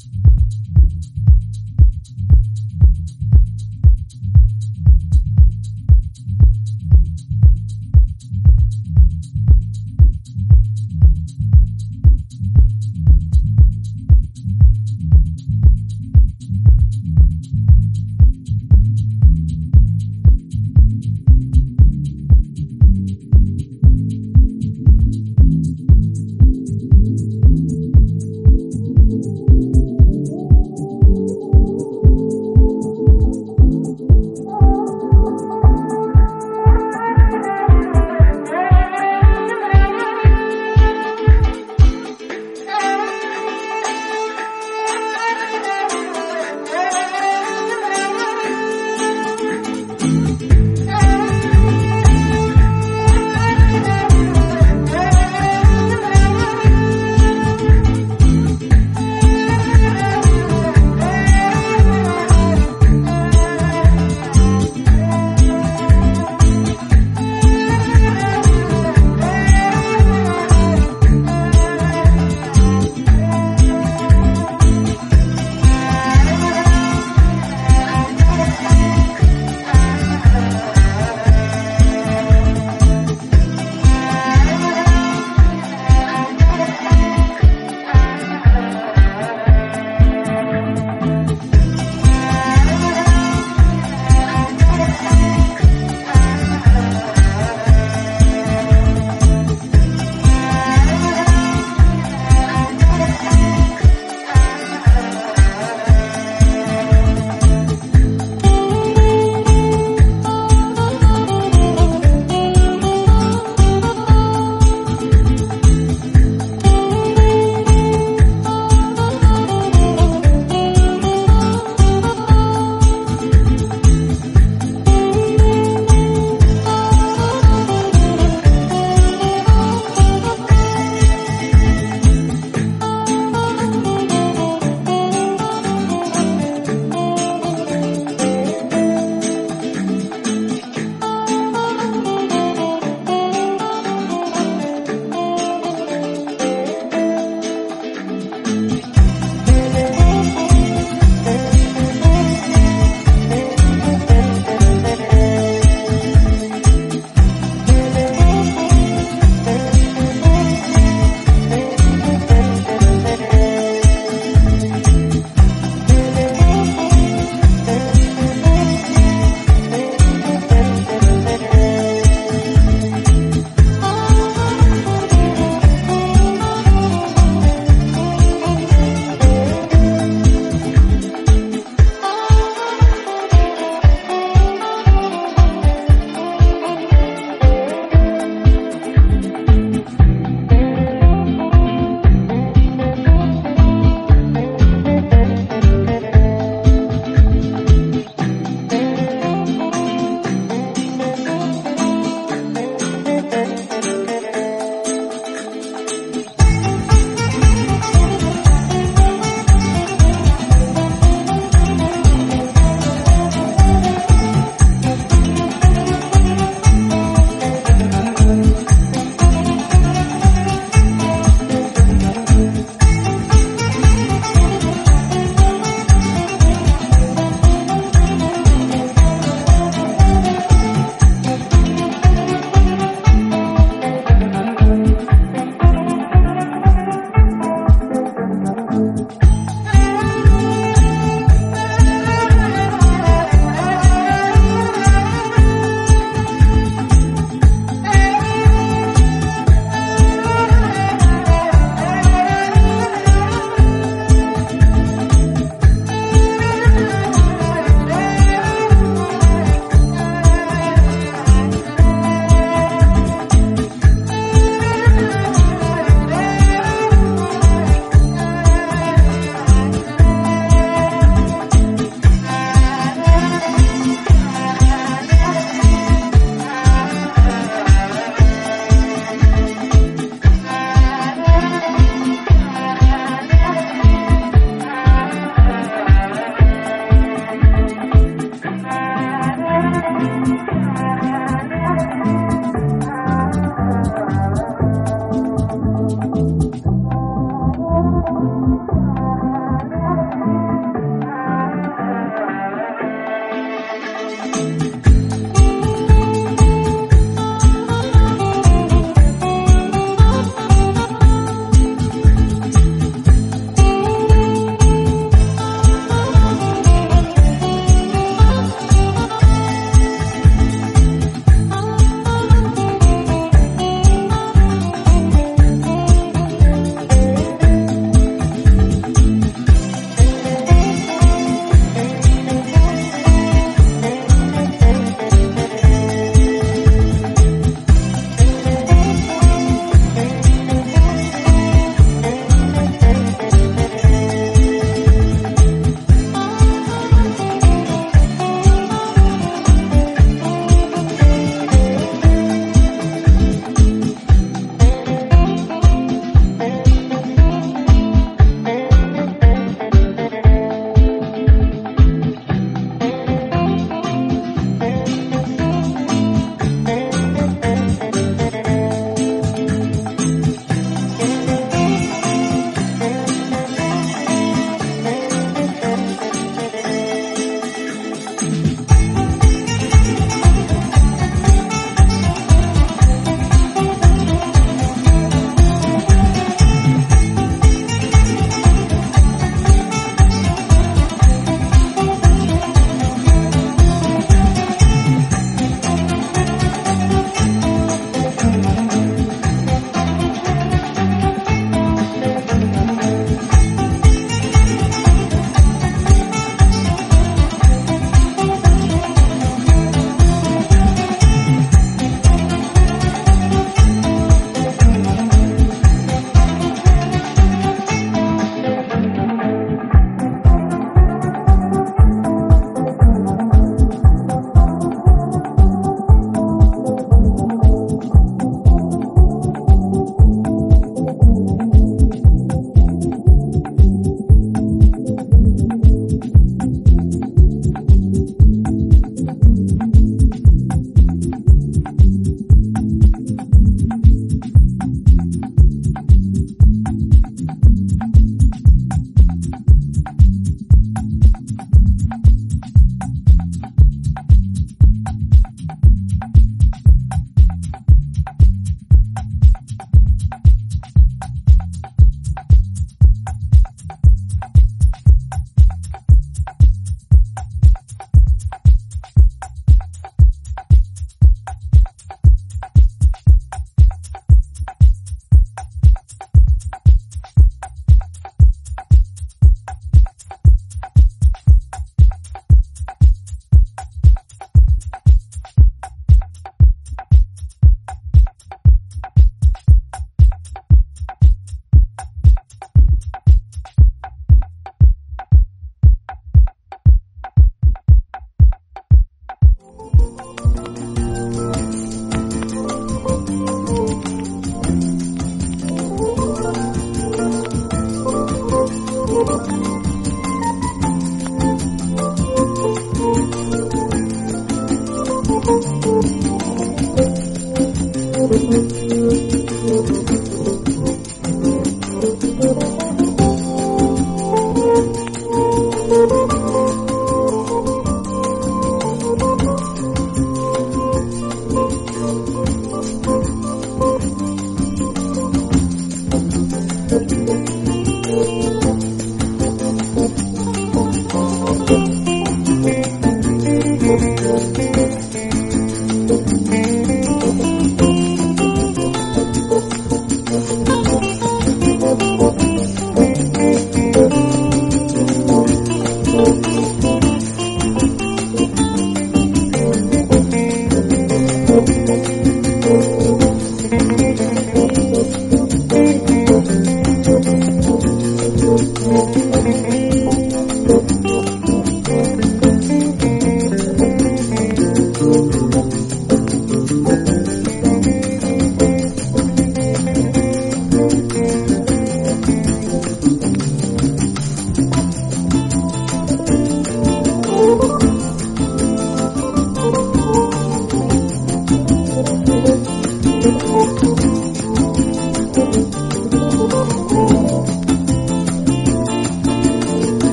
どっちだ?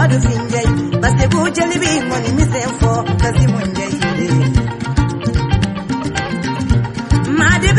Chugo mi madu finjai base bujeli bi moni misenfo kazi munjai Made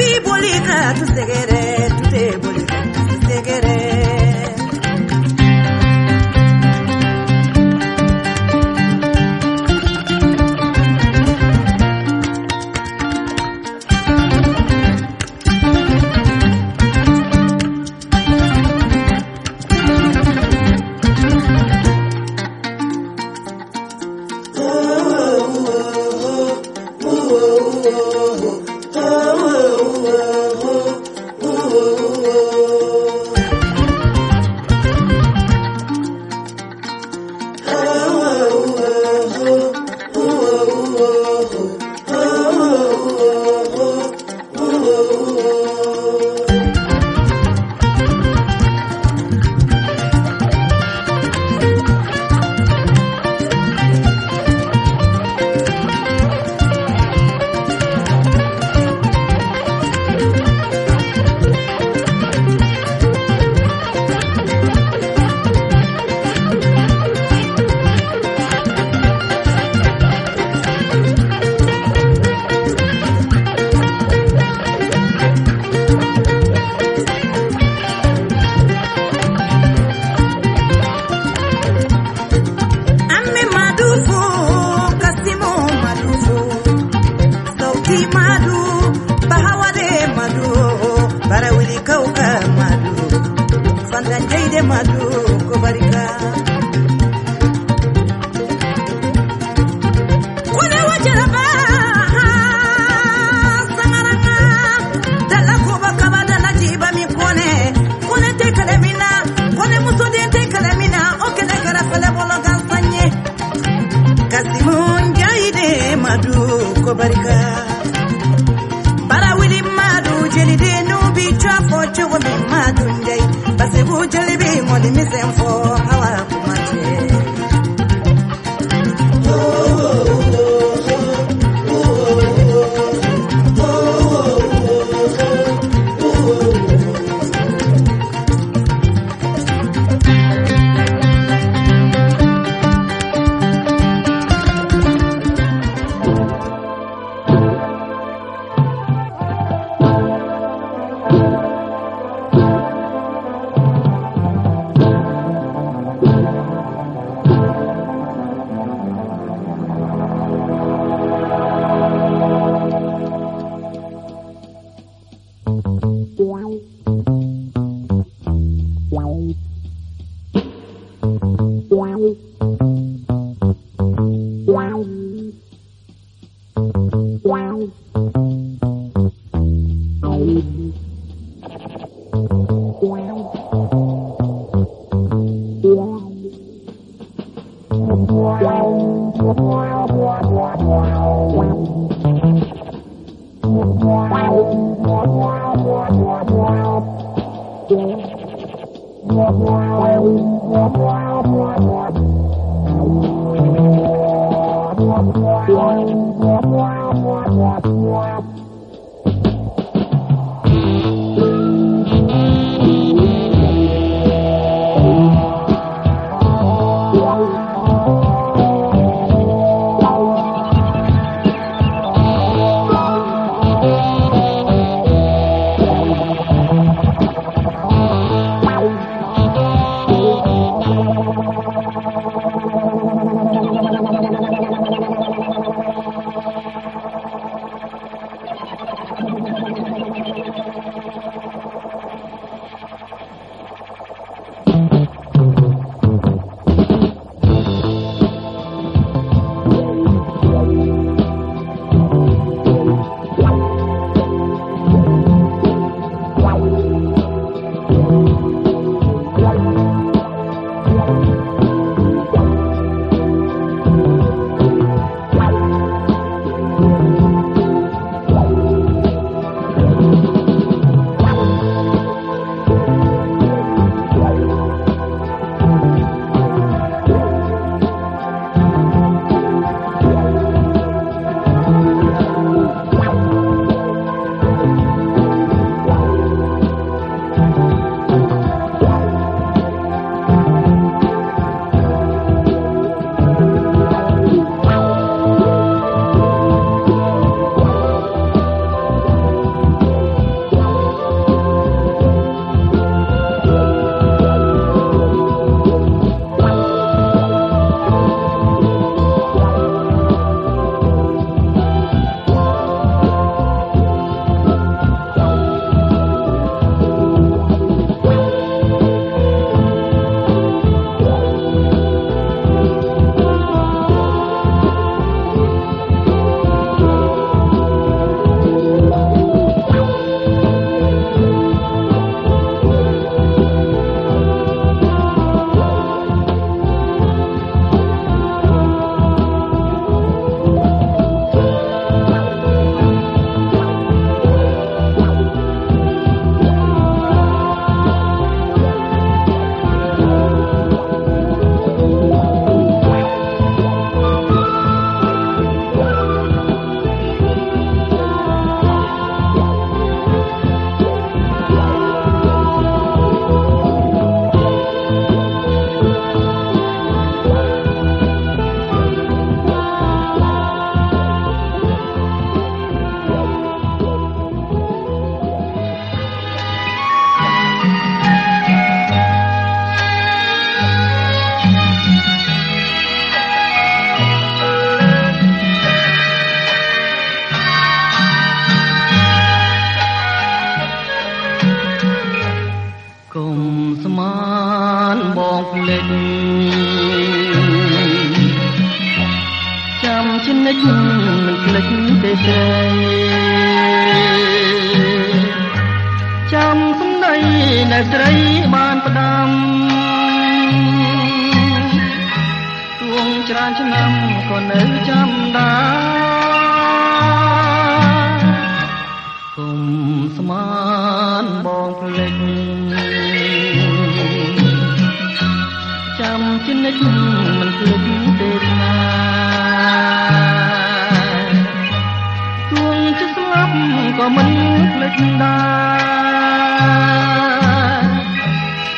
ដា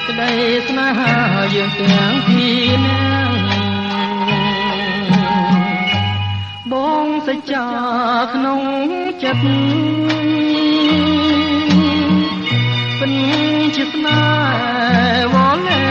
ក្តីស្នេហាយើងទាំងពីរនាក់បងសច្ចាក្នុងចិត្តពិនជាស្នេហ៍វល់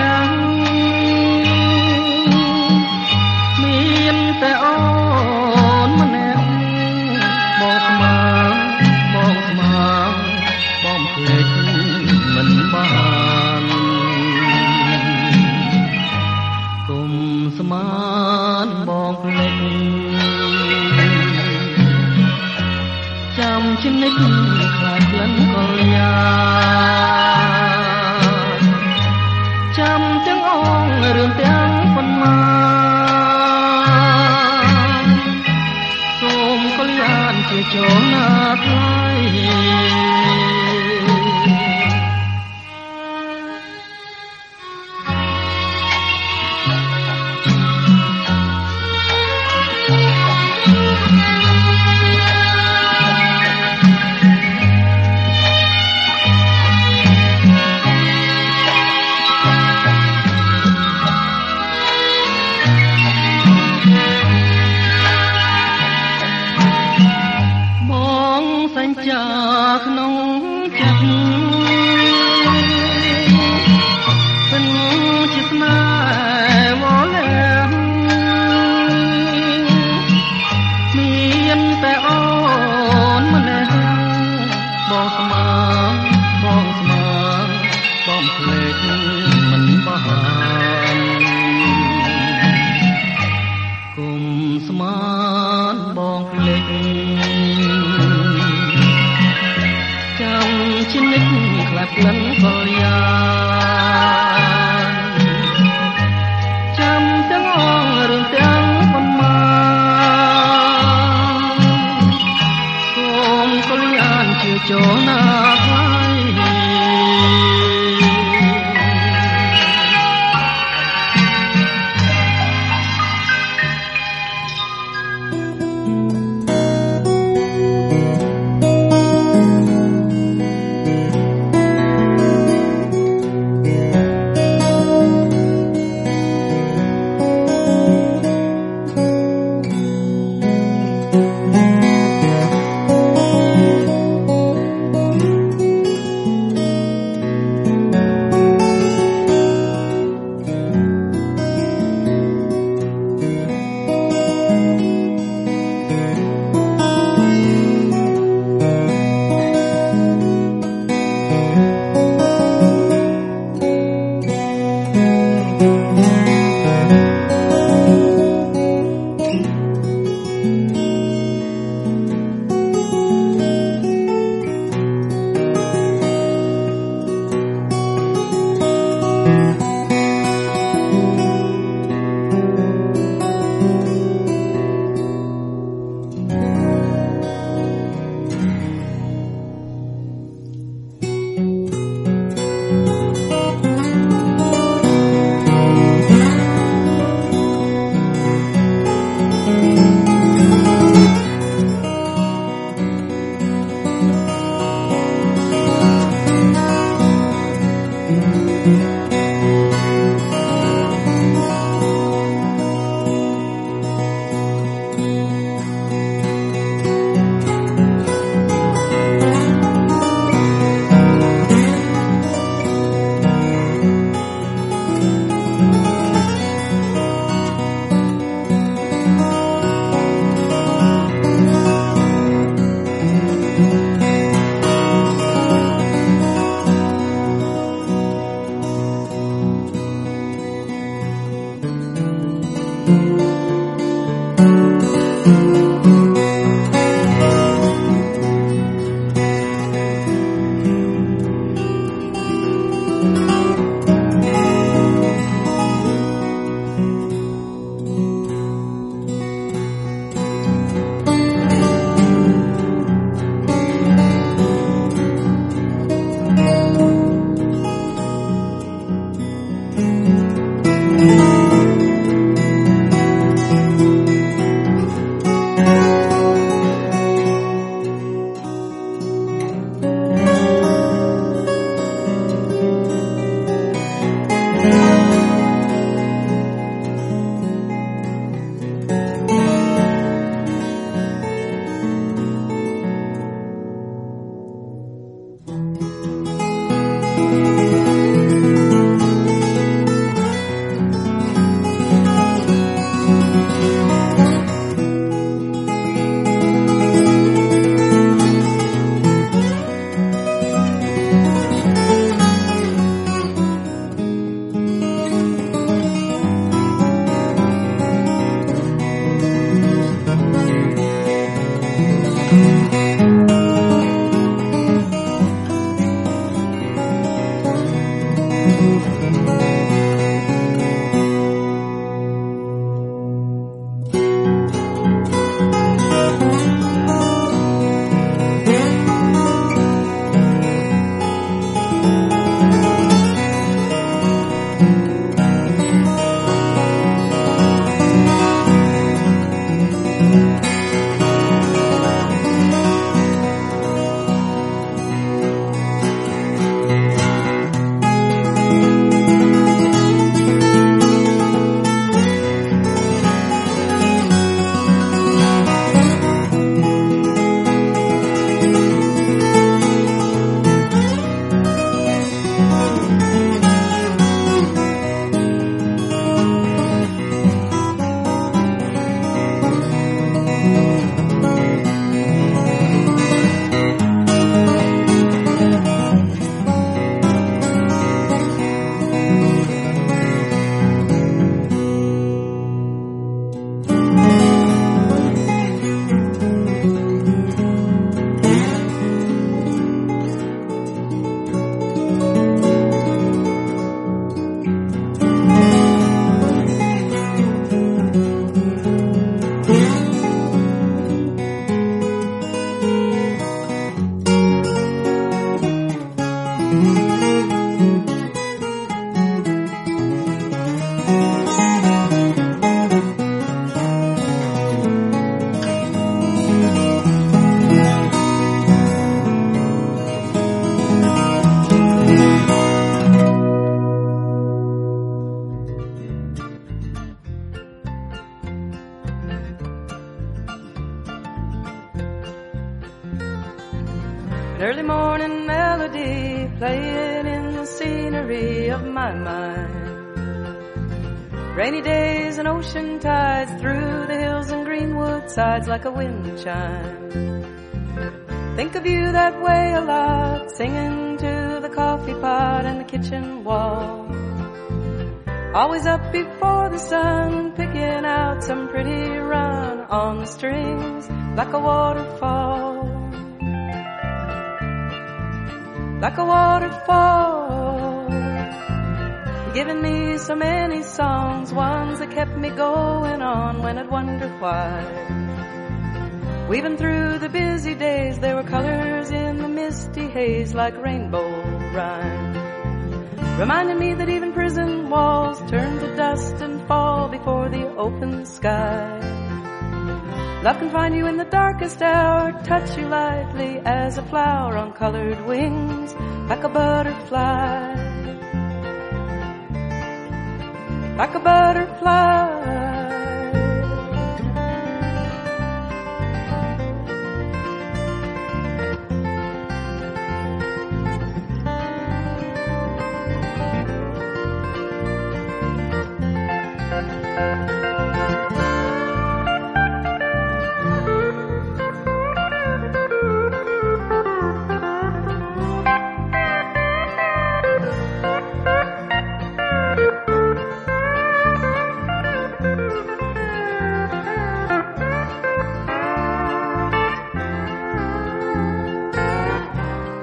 បងស្មើបងស្មើបងភ្លេចមិនបានគុំស្មានបងភ្លេចចាំជំនិតខ្លាប់ក្លិនកលយ៉ា Música chime. Think of you that way a lot, singing to the coffee pot and the kitchen wall. Always up before the sun, picking out some pretty run on the strings like a waterfall. Like a waterfall. Giving me so many songs, ones that kept me going on when I'd wonder why. Weaving through the busy days, there were colors in the misty haze like rainbow rhyme. Reminding me that even prison walls turn to dust and fall before the open sky. Love can find you in the darkest hour, touch you lightly as a flower on colored wings, like a butterfly. Like a butterfly.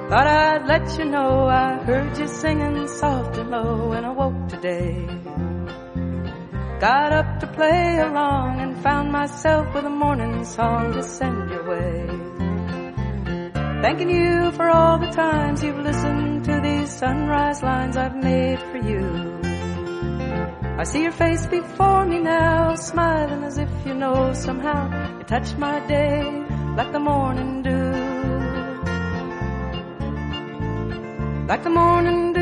Thought I'd let you know I heard you singing soft and low when I woke today. Got up to play along and found myself with a morning song to send your way. Thanking you for all the times you've listened to these sunrise lines I've made for you. I see your face before me now, smiling as if you know somehow you touched my day like the morning dew. Like the morning dew.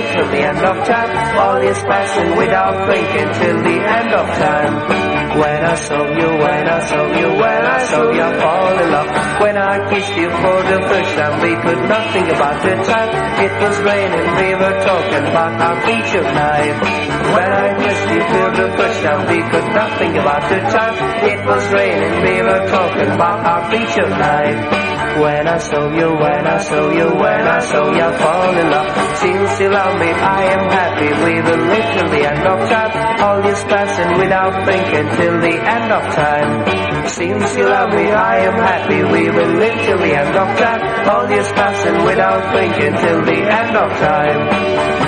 Live till the end of time. All is passing without thinking till the end of time. When I saw you, when I saw you, when I saw you, I fall in love. When I kissed you for the first time, we could not think about the time. It was raining, we were talking about our future life. When I kissed you for the first time, we could not think about the time. It was raining, we were talking about our future life. When I saw you, when I saw you, when I saw you, I fall in love. Since you love me, I am happy. We will live till the end of time. All is passing without thinking till the end of time. Since you love me, I am happy. We will live till the end of time. All is passing without thinking till the end of time.